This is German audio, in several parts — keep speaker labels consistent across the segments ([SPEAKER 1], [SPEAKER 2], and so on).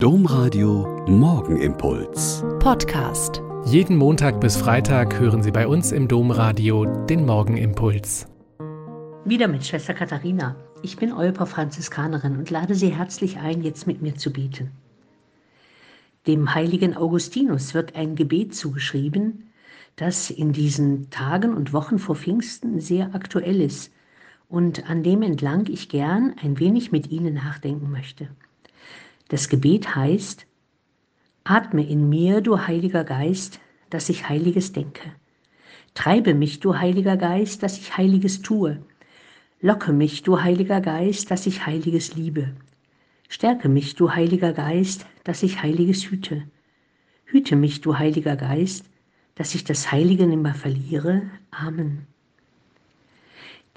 [SPEAKER 1] Domradio Morgenimpuls.
[SPEAKER 2] Podcast.
[SPEAKER 3] Jeden Montag bis Freitag hören Sie bei uns im Domradio den Morgenimpuls.
[SPEAKER 4] Wieder mit Schwester Katharina. Ich bin Olper Franziskanerin und lade Sie herzlich ein, jetzt mit mir zu beten. Dem heiligen Augustinus wird ein Gebet zugeschrieben, das in diesen Tagen und Wochen vor Pfingsten sehr aktuell ist und an dem entlang ich gern ein wenig mit Ihnen nachdenken möchte. Das Gebet heißt, Atme in mir, du Heiliger Geist, dass ich Heiliges denke. Treibe mich, du Heiliger Geist, dass ich Heiliges tue. Locke mich, du Heiliger Geist, dass ich Heiliges liebe. Stärke mich, du Heiliger Geist, dass ich Heiliges hüte. Hüte mich, du Heiliger Geist, dass ich das Heilige nimmer verliere. Amen.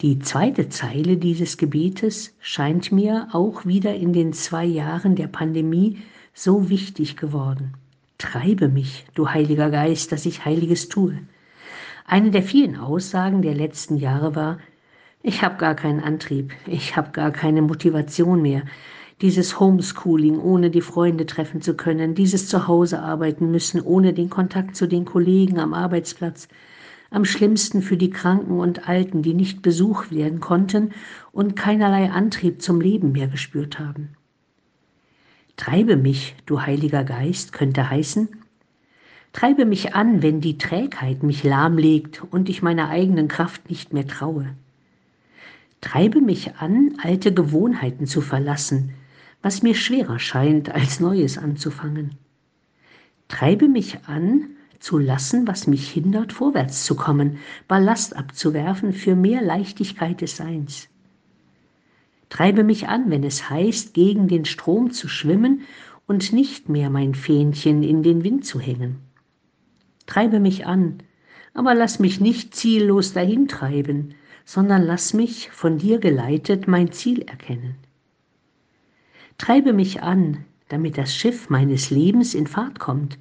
[SPEAKER 4] Die zweite Zeile dieses Gebetes scheint mir auch wieder in den zwei Jahren der Pandemie so wichtig geworden. Treibe mich, du Heiliger Geist, dass ich Heiliges tue. Eine der vielen Aussagen der letzten Jahre war, ich habe gar keinen Antrieb, ich habe gar keine Motivation mehr. Dieses Homeschooling, ohne die Freunde treffen zu können, dieses Zuhause arbeiten müssen, ohne den Kontakt zu den Kollegen am Arbeitsplatz, am schlimmsten für die Kranken und Alten, die nicht besucht werden konnten und keinerlei Antrieb zum Leben mehr gespürt haben. Treibe mich, du Heiliger Geist, könnte heißen, treibe mich an, wenn die Trägheit mich lahmlegt und ich meiner eigenen Kraft nicht mehr traue. Treibe mich an, alte Gewohnheiten zu verlassen, was mir schwerer scheint, als Neues anzufangen. Treibe mich an, zu lassen, was mich hindert, vorwärts zu kommen, Ballast abzuwerfen für mehr Leichtigkeit des Seins. Treibe mich an, wenn es heißt, gegen den Strom zu schwimmen und nicht mehr mein Fähnchen in den Wind zu hängen. Treibe mich an, aber lass mich nicht ziellos dahintreiben, sondern lass mich, von dir geleitet, mein Ziel erkennen. Treibe mich an, damit das Schiff meines Lebens in Fahrt kommt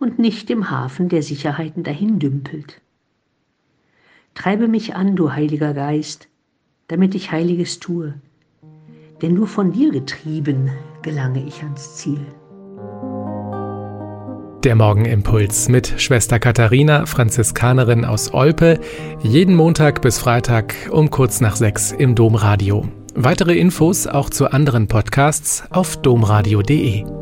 [SPEAKER 4] und nicht im Hafen der Sicherheiten dahindümpelt. Treibe mich an, du Heiliger Geist, damit ich Heiliges tue, denn nur von dir getrieben gelange ich ans Ziel.
[SPEAKER 3] Der Morgenimpuls mit Schwester Katharina, Franziskanerin aus Olpe, jeden Montag bis Freitag um kurz nach sechs im Domradio. Weitere Infos auch zu anderen Podcasts auf domradio.de.